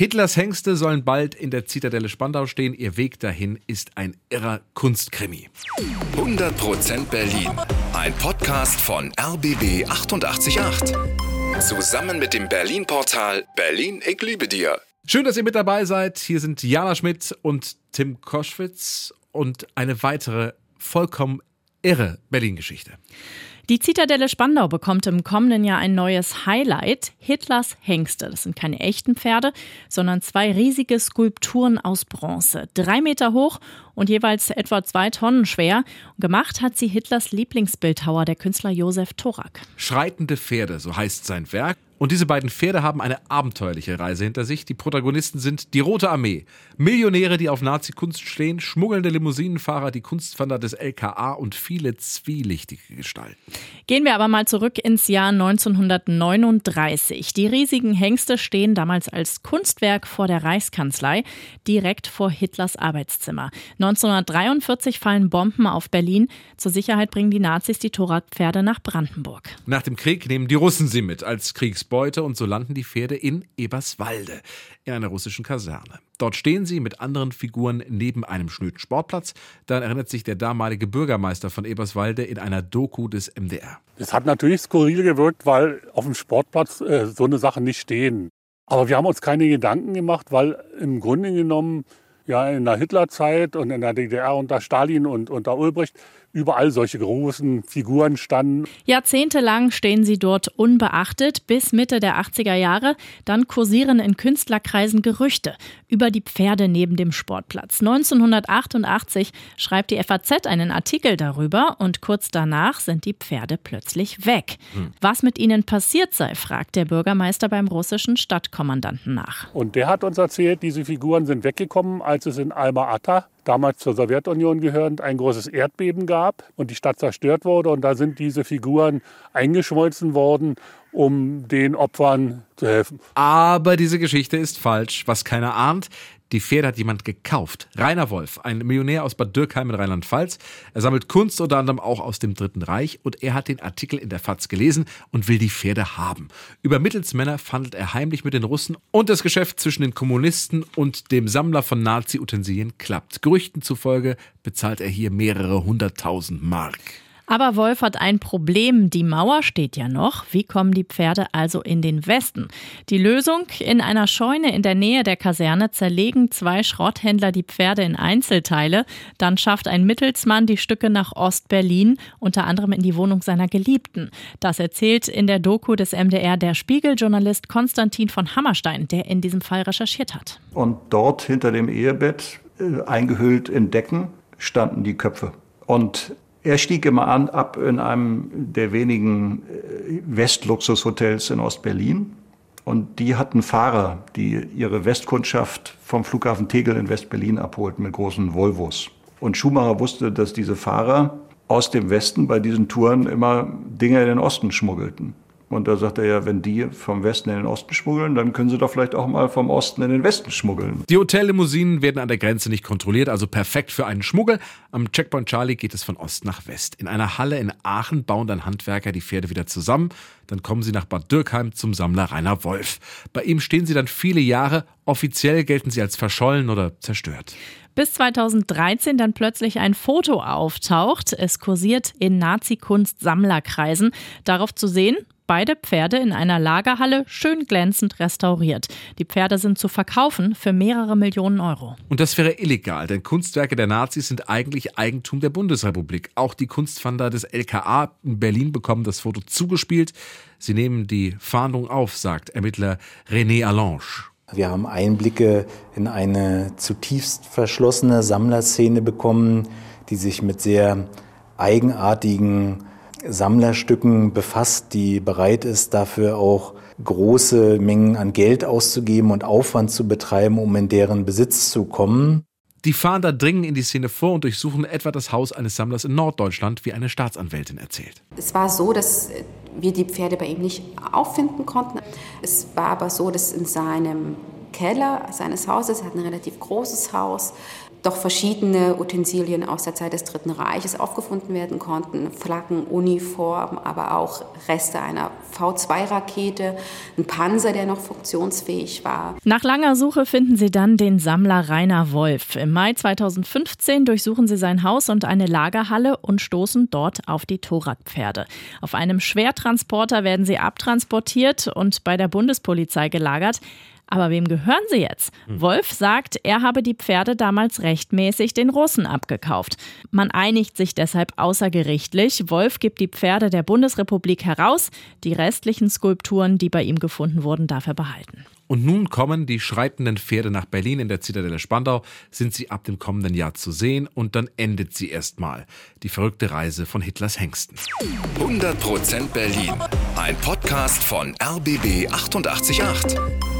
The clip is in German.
Hitlers Hengste sollen bald in der Zitadelle Spandau stehen. Ihr Weg dahin ist ein irrer Kunstkrimi. 100% Berlin. Ein Podcast von RBB 888. Zusammen mit dem Berlin-Portal Berlin, ich liebe dir. Schön, dass ihr mit dabei seid. Hier sind Jana Schmidt und Tim Koschwitz und eine weitere vollkommen irre Berlin-Geschichte. Die Zitadelle Spandau bekommt im kommenden Jahr ein neues Highlight: Hitlers Hengste. Das sind keine echten Pferde, sondern zwei riesige Skulpturen aus Bronze. Drei Meter hoch und jeweils etwa zwei Tonnen schwer. Gemacht hat sie Hitlers Lieblingsbildhauer, der Künstler Josef Thorak. Schreitende Pferde, so heißt sein Werk. Und diese beiden Pferde haben eine abenteuerliche Reise hinter sich. Die Protagonisten sind die Rote Armee, Millionäre, die auf Nazi-Kunst stehen, schmuggelnde Limousinenfahrer, die Kunstwander des LKA und viele zwielichtige Gestalten. Gehen wir aber mal zurück ins Jahr 1939. Die riesigen Hengste stehen damals als Kunstwerk vor der Reichskanzlei, direkt vor Hitlers Arbeitszimmer. 1943 fallen Bomben auf Berlin. Zur Sicherheit bringen die Nazis die Thorak-Pferde nach Brandenburg. Nach dem Krieg nehmen die Russen sie mit als Kriegs Ausbeute und so landen die Pferde in Eberswalde, in einer russischen Kaserne. Dort stehen sie mit anderen Figuren neben einem schnöden Sportplatz. Dann erinnert sich der damalige Bürgermeister von Eberswalde in einer Doku des MDR. Es hat natürlich skurril gewirkt, weil auf dem Sportplatz äh, so eine Sache nicht stehen. Aber wir haben uns keine Gedanken gemacht, weil im Grunde genommen ja in der Hitlerzeit und in der DDR unter Stalin und unter Ulbricht überall solche großen Figuren standen. Jahrzehntelang stehen sie dort unbeachtet bis Mitte der 80er Jahre. Dann kursieren in Künstlerkreisen Gerüchte über die Pferde neben dem Sportplatz. 1988 schreibt die FAZ einen Artikel darüber und kurz danach sind die Pferde plötzlich weg. Hm. Was mit ihnen passiert sei, fragt der Bürgermeister beim russischen Stadtkommandanten nach. Und der hat uns erzählt, diese Figuren sind weggekommen, als es in Alma-Ata damals zur Sowjetunion gehörend, ein großes Erdbeben gab und die Stadt zerstört wurde. Und da sind diese Figuren eingeschmolzen worden, um den Opfern zu helfen. Aber diese Geschichte ist falsch. Was keiner ahnt, die Pferde hat jemand gekauft. Rainer Wolf, ein Millionär aus Bad Dürkheim in Rheinland-Pfalz. Er sammelt Kunst unter anderem auch aus dem Dritten Reich und er hat den Artikel in der FAZ gelesen und will die Pferde haben. Über Mittelsmänner verhandelt er heimlich mit den Russen und das Geschäft zwischen den Kommunisten und dem Sammler von Nazi-Utensilien klappt. Gerüchten zufolge bezahlt er hier mehrere hunderttausend Mark. Aber Wolf hat ein Problem. Die Mauer steht ja noch. Wie kommen die Pferde also in den Westen? Die Lösung? In einer Scheune in der Nähe der Kaserne zerlegen zwei Schrotthändler die Pferde in Einzelteile. Dann schafft ein Mittelsmann die Stücke nach Ostberlin, unter anderem in die Wohnung seiner Geliebten. Das erzählt in der Doku des MDR der Spiegeljournalist Konstantin von Hammerstein, der in diesem Fall recherchiert hat. Und dort hinter dem Ehebett, äh, eingehüllt in Decken, standen die Köpfe. Und er stieg immer an, ab in einem der wenigen äh, Westluxushotels in Ostberlin. Und die hatten Fahrer, die ihre Westkundschaft vom Flughafen Tegel in Westberlin abholten mit großen Volvos. Und Schumacher wusste, dass diese Fahrer aus dem Westen bei diesen Touren immer Dinge in den Osten schmuggelten. Und da sagt er ja, wenn die vom Westen in den Osten schmuggeln, dann können sie doch vielleicht auch mal vom Osten in den Westen schmuggeln. Die Hotellimousinen werden an der Grenze nicht kontrolliert, also perfekt für einen Schmuggel. Am Checkpoint Charlie geht es von Ost nach West. In einer Halle in Aachen bauen dann Handwerker die Pferde wieder zusammen. Dann kommen sie nach Bad Dürkheim zum Sammler Rainer Wolf. Bei ihm stehen sie dann viele Jahre. Offiziell gelten sie als verschollen oder zerstört bis 2013 dann plötzlich ein Foto auftaucht. Es kursiert in Nazi-Kunst-Sammlerkreisen. Darauf zu sehen, beide Pferde in einer Lagerhalle schön glänzend restauriert. Die Pferde sind zu verkaufen für mehrere Millionen Euro. Und das wäre illegal, denn Kunstwerke der Nazis sind eigentlich Eigentum der Bundesrepublik. Auch die Kunstfander des LKA in Berlin bekommen das Foto zugespielt. Sie nehmen die Fahndung auf, sagt Ermittler René Allange. Wir haben Einblicke in eine zutiefst verschlossene Sammlerszene bekommen, die sich mit sehr eigenartigen Sammlerstücken befasst, die bereit ist, dafür auch große Mengen an Geld auszugeben und Aufwand zu betreiben, um in deren Besitz zu kommen. Die Fahnder dringen in die Szene vor und durchsuchen etwa das Haus eines Sammlers in Norddeutschland, wie eine Staatsanwältin erzählt. Es war so, dass wir die Pferde bei ihm nicht auffinden konnten. Es war aber so, dass in seinem Keller seines Hauses, er hat ein relativ großes Haus, doch verschiedene Utensilien aus der Zeit des Dritten Reiches aufgefunden werden konnten. Flaggen, Uniformen, aber auch Reste einer V2-Rakete, ein Panzer, der noch funktionsfähig war. Nach langer Suche finden sie dann den Sammler Rainer Wolf. Im Mai 2015 durchsuchen sie sein Haus und eine Lagerhalle und stoßen dort auf die Thorak-Pferde. Auf einem Schwertransporter werden sie abtransportiert und bei der Bundespolizei gelagert. Aber wem gehören sie jetzt? Hm. Wolf sagt, er habe die Pferde damals rechtmäßig den Russen abgekauft. Man einigt sich deshalb außergerichtlich. Wolf gibt die Pferde der Bundesrepublik heraus. Die restlichen Skulpturen, die bei ihm gefunden wurden, darf er behalten. Und nun kommen die schreitenden Pferde nach Berlin in der Zitadelle Spandau, sind sie ab dem kommenden Jahr zu sehen und dann endet sie erstmal. Die verrückte Reise von Hitlers Hengsten. 100% Berlin. Ein Podcast von RBB 888.